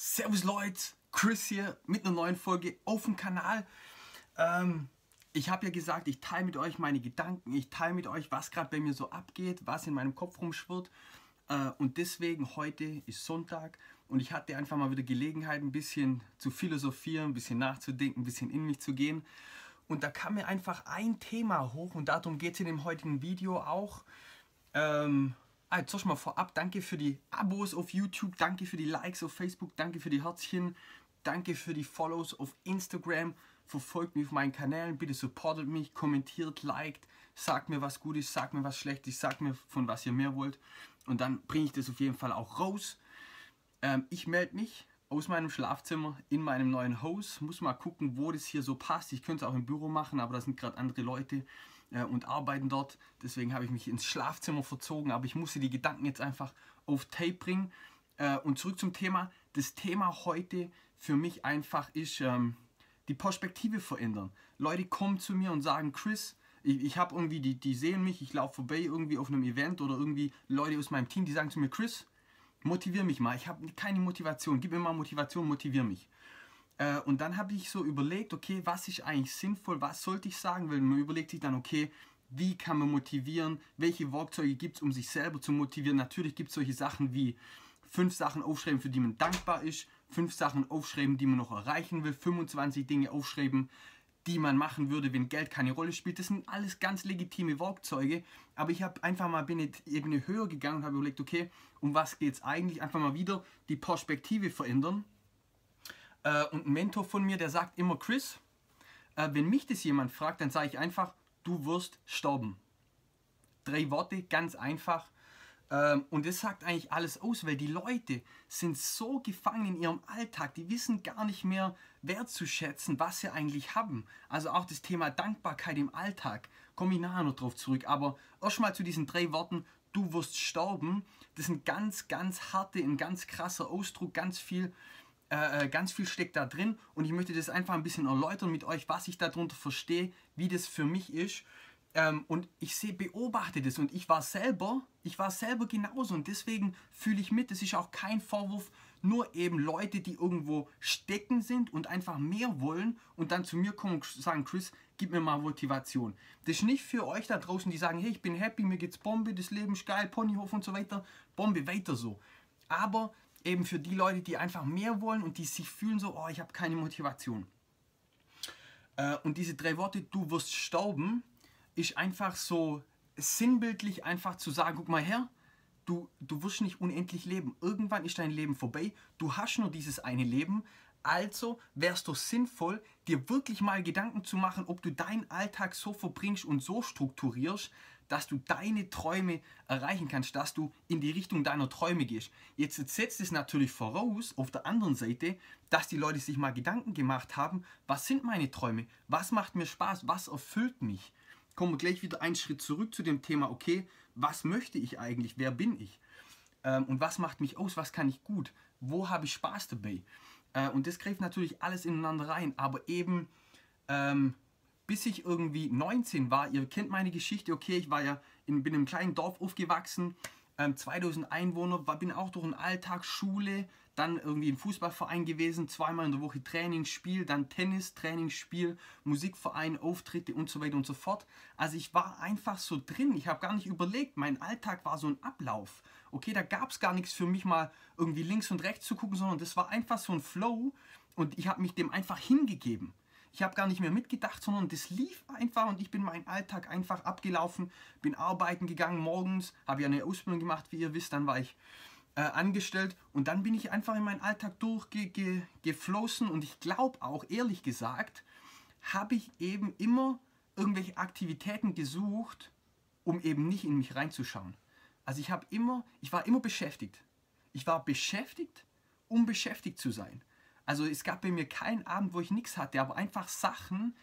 Servus Leute, Chris hier mit einer neuen Folge auf dem Kanal. Ähm, ich habe ja gesagt, ich teile mit euch meine Gedanken, ich teile mit euch, was gerade bei mir so abgeht, was in meinem Kopf rumschwirrt. Äh, und deswegen heute ist Sonntag und ich hatte einfach mal wieder Gelegenheit, ein bisschen zu philosophieren, ein bisschen nachzudenken, ein bisschen in mich zu gehen. Und da kam mir einfach ein Thema hoch und darum geht es in dem heutigen Video auch. Ähm, Ah, jetzt mal vorab, danke für die Abos auf YouTube, danke für die Likes auf Facebook, danke für die Herzchen, danke für die Follows auf Instagram, verfolgt mich auf meinen Kanälen, bitte supportet mich, kommentiert, liked, sagt mir was Gutes, sagt mir was Schlechtes, sagt mir von was ihr mehr wollt und dann bringe ich das auf jeden Fall auch raus. Ähm, ich melde mich aus meinem Schlafzimmer in meinem neuen Haus, muss mal gucken, wo das hier so passt. Ich könnte es auch im Büro machen, aber da sind gerade andere Leute äh, und arbeiten dort. Deswegen habe ich mich ins Schlafzimmer verzogen, aber ich musste die Gedanken jetzt einfach auf Tape bringen. Äh, und zurück zum Thema. Das Thema heute für mich einfach ist ähm, die Perspektive verändern. Leute kommen zu mir und sagen, Chris, ich, ich habe irgendwie, die, die sehen mich, ich laufe vorbei irgendwie auf einem Event oder irgendwie Leute aus meinem Team, die sagen zu mir, Chris, motivier mich mal. Ich habe keine Motivation. Gib mir mal Motivation, motivier mich. Äh, und dann habe ich so überlegt, okay, was ist eigentlich sinnvoll, was sollte ich sagen, weil man überlegt sich dann, okay, wie kann man motivieren, welche Werkzeuge gibt es, um sich selber zu motivieren. Natürlich gibt es solche Sachen wie fünf Sachen aufschreiben, für die man dankbar ist, fünf Sachen aufschreiben, die man noch erreichen will, 25 Dinge aufschreiben, die man machen würde, wenn Geld keine Rolle spielt. Das sind alles ganz legitime Werkzeuge, aber ich habe einfach mal eine Ebene höher gegangen und habe überlegt, okay, um was geht es eigentlich? Einfach mal wieder die Perspektive verändern äh, und ein Mentor von mir, der sagt immer, Chris, äh, wenn mich das jemand fragt, dann sage ich einfach, du wirst sterben. Drei Worte, ganz einfach. Ähm, und das sagt eigentlich alles aus, weil die Leute sind so gefangen in ihrem Alltag, die wissen gar nicht mehr wertzuschätzen, was sie eigentlich haben. Also auch das Thema Dankbarkeit im Alltag, komme ich nachher noch drauf zurück. Aber erstmal zu diesen drei Worten, du wirst sterben, das ist ein ganz, ganz harte, ein ganz krasser Ausdruck, ganz viel äh, äh, ganz viel steckt da drin und ich möchte das einfach ein bisschen erläutern mit euch, was ich darunter verstehe, wie das für mich ist. Ähm, und ich sehe, beobachte das und ich war selber, ich war selber genauso und deswegen fühle ich mit. Das ist auch kein Vorwurf, nur eben Leute, die irgendwo stecken sind und einfach mehr wollen und dann zu mir kommen und sagen, Chris, gib mir mal Motivation. Das ist nicht für euch da draußen, die sagen, hey, ich bin happy, mir geht's Bombe, das Leben ist geil, Ponyhof und so weiter. Bombe, weiter so. Aber eben für die Leute, die einfach mehr wollen und die sich fühlen so, oh, ich habe keine Motivation. Äh, und diese drei Worte, du wirst sterben, ist einfach so sinnbildlich einfach zu sagen, guck mal her, du, du wirst nicht unendlich leben. Irgendwann ist dein Leben vorbei, du hast nur dieses eine Leben, also es doch sinnvoll, dir wirklich mal Gedanken zu machen, ob du deinen Alltag so verbringst und so strukturierst, dass du deine Träume erreichen kannst, dass du in die Richtung deiner Träume gehst. Jetzt setzt es natürlich voraus, auf der anderen Seite, dass die Leute sich mal Gedanken gemacht haben, was sind meine Träume, was macht mir Spaß, was erfüllt mich. Kommen wir gleich wieder einen Schritt zurück zu dem Thema, okay, was möchte ich eigentlich, wer bin ich ähm, und was macht mich aus, was kann ich gut, wo habe ich Spaß dabei. Äh, und das greift natürlich alles ineinander rein, aber eben ähm, bis ich irgendwie 19 war. Ihr kennt meine Geschichte, okay, ich war ja in, bin in einem kleinen Dorf aufgewachsen, ähm, 2000 Einwohner, war, bin auch durch den Alltag, Schule, dann irgendwie im Fußballverein gewesen, zweimal in der Woche Trainingsspiel, dann Tennis, Trainingsspiel, Musikverein, Auftritte und so weiter und so fort. Also ich war einfach so drin, ich habe gar nicht überlegt, mein Alltag war so ein Ablauf. Okay, da gab es gar nichts für mich mal irgendwie links und rechts zu gucken, sondern das war einfach so ein Flow und ich habe mich dem einfach hingegeben. Ich habe gar nicht mehr mitgedacht, sondern das lief einfach und ich bin meinen Alltag einfach abgelaufen, bin arbeiten gegangen morgens, habe ja eine Ausbildung gemacht, wie ihr wisst, dann war ich äh, angestellt und dann bin ich einfach in meinen Alltag durchgeflossen und ich glaube auch, ehrlich gesagt, habe ich eben immer irgendwelche Aktivitäten gesucht, um eben nicht in mich reinzuschauen. Also ich habe immer, ich war immer beschäftigt. Ich war beschäftigt, um beschäftigt zu sein. Also es gab bei mir keinen Abend, wo ich nichts hatte, aber einfach Sachen,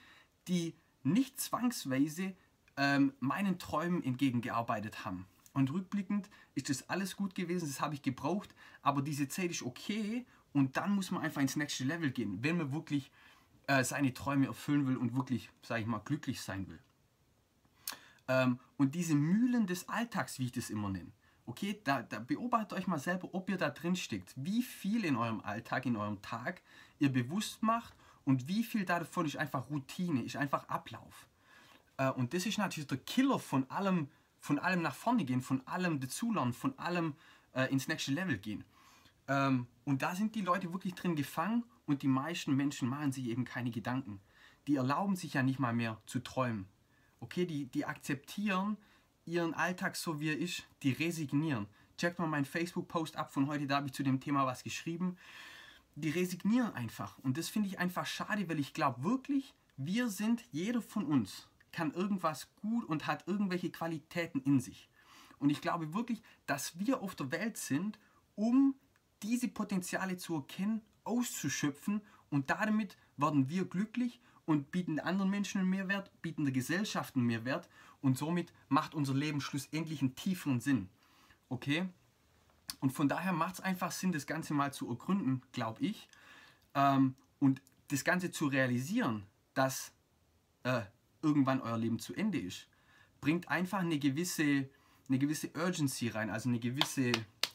die nicht zwangsweise ähm, meinen Träumen entgegengearbeitet haben. Und rückblickend ist das alles gut gewesen, das habe ich gebraucht, aber diese Zeit ist okay und dann muss man einfach ins nächste Level gehen, wenn man wirklich äh, seine Träume erfüllen will und wirklich, sage ich mal, glücklich sein will. Ähm, und diese Mühlen des Alltags, wie ich das immer nenne, Okay, da, da beobachtet euch mal selber, ob ihr da drin steckt. Wie viel in eurem Alltag, in eurem Tag ihr bewusst macht und wie viel davon ist einfach Routine, ist einfach Ablauf. Äh, und das ist natürlich der Killer von allem, von allem nach vorne gehen, von allem dazulernen, von allem äh, ins nächste Level gehen. Ähm, und da sind die Leute wirklich drin gefangen und die meisten Menschen machen sich eben keine Gedanken. Die erlauben sich ja nicht mal mehr zu träumen. Okay, die, die akzeptieren ihren Alltag so wie er ist, die resignieren. Checkt mal meinen Facebook-Post ab von heute, da habe ich zu dem Thema was geschrieben. Die resignieren einfach. Und das finde ich einfach schade, weil ich glaube wirklich, wir sind, jeder von uns kann irgendwas gut und hat irgendwelche Qualitäten in sich. Und ich glaube wirklich, dass wir auf der Welt sind, um diese Potenziale zu erkennen, auszuschöpfen und damit werden wir glücklich und bieten anderen Menschen einen Mehrwert, bieten der Gesellschaft einen Mehrwert und somit macht unser Leben schlussendlich einen tieferen Sinn. Okay? Und von daher macht es einfach Sinn, das Ganze mal zu ergründen, glaube ich. Ähm, und das Ganze zu realisieren, dass äh, irgendwann euer Leben zu Ende ist, bringt einfach eine gewisse, eine gewisse Urgency rein, also eine gewisse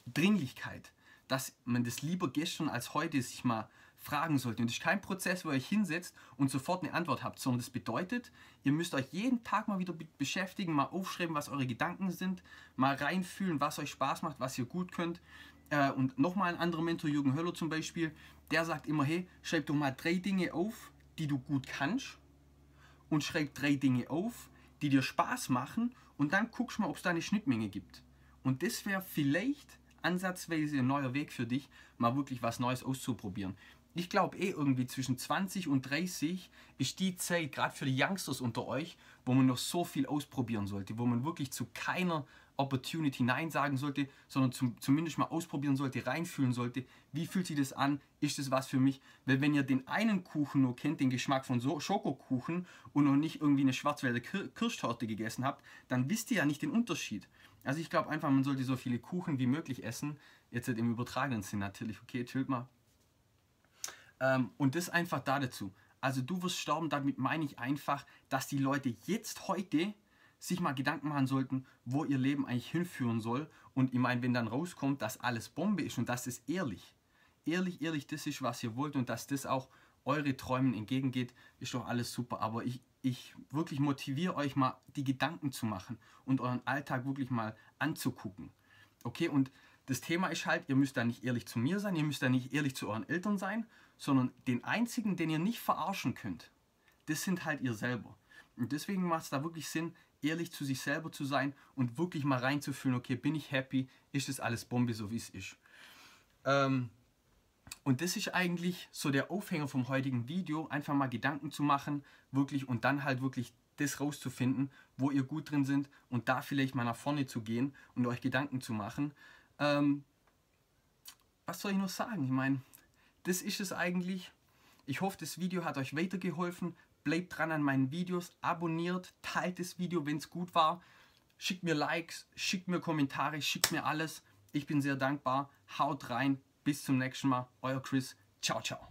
Dringlichkeit, dass man das lieber gestern als heute sich mal fragen sollte. Und es ist kein Prozess, wo ihr euch hinsetzt und sofort eine Antwort habt, sondern das bedeutet, ihr müsst euch jeden Tag mal wieder beschäftigen, mal aufschreiben, was eure Gedanken sind, mal reinfühlen, was euch Spaß macht, was ihr gut könnt. Äh, und nochmal ein anderer Mentor, Jürgen Höller zum Beispiel, der sagt immer, hey, schreib doch mal drei Dinge auf, die du gut kannst und schreib drei Dinge auf, die dir Spaß machen und dann guckst mal, ob es da eine Schnittmenge gibt. Und das wäre vielleicht ansatzweise ein neuer Weg für dich, mal wirklich was Neues auszuprobieren ich glaube eh irgendwie zwischen 20 und 30 ist die Zeit, gerade für die Youngsters unter euch, wo man noch so viel ausprobieren sollte, wo man wirklich zu keiner Opportunity Nein sagen sollte, sondern zum, zumindest mal ausprobieren sollte, reinfühlen sollte, wie fühlt sich das an, ist das was für mich? Weil wenn ihr den einen Kuchen nur kennt, den Geschmack von so Schokokuchen und noch nicht irgendwie eine Schwarzwälder Kirschtorte gegessen habt, dann wisst ihr ja nicht den Unterschied. Also ich glaube einfach, man sollte so viele Kuchen wie möglich essen, jetzt im übertragenen Sinn natürlich, okay, chillt mal, ähm, und das einfach da dazu. Also du wirst sterben, damit meine ich einfach, dass die Leute jetzt heute sich mal Gedanken machen sollten, wo ihr Leben eigentlich hinführen soll. Und ich meine, wenn dann rauskommt, dass alles Bombe ist und das ist ehrlich, ehrlich, ehrlich, das ist, was ihr wollt und dass das auch eure Träumen entgegengeht, ist doch alles super. Aber ich, ich wirklich motiviere euch mal, die Gedanken zu machen und euren Alltag wirklich mal anzugucken. Okay, und das Thema ist halt, ihr müsst da nicht ehrlich zu mir sein, ihr müsst da nicht ehrlich zu euren Eltern sein, sondern den einzigen, den ihr nicht verarschen könnt, das sind halt ihr selber. Und deswegen macht es da wirklich Sinn, ehrlich zu sich selber zu sein und wirklich mal reinzufühlen, okay, bin ich happy, ist das alles Bombe, so wie es ist. Ähm, und das ist eigentlich so der Aufhänger vom heutigen Video, einfach mal Gedanken zu machen, wirklich und dann halt wirklich das rauszufinden, wo ihr gut drin sind und da vielleicht mal nach vorne zu gehen und euch Gedanken zu machen. Ähm, was soll ich noch sagen? Ich meine, das ist es eigentlich. Ich hoffe, das Video hat euch weitergeholfen. Bleibt dran an meinen Videos, abonniert, teilt das Video, wenn es gut war. Schickt mir Likes, schickt mir Kommentare, schickt mir alles. Ich bin sehr dankbar. Haut rein. Bis zum nächsten Mal. Euer Chris. Ciao, ciao.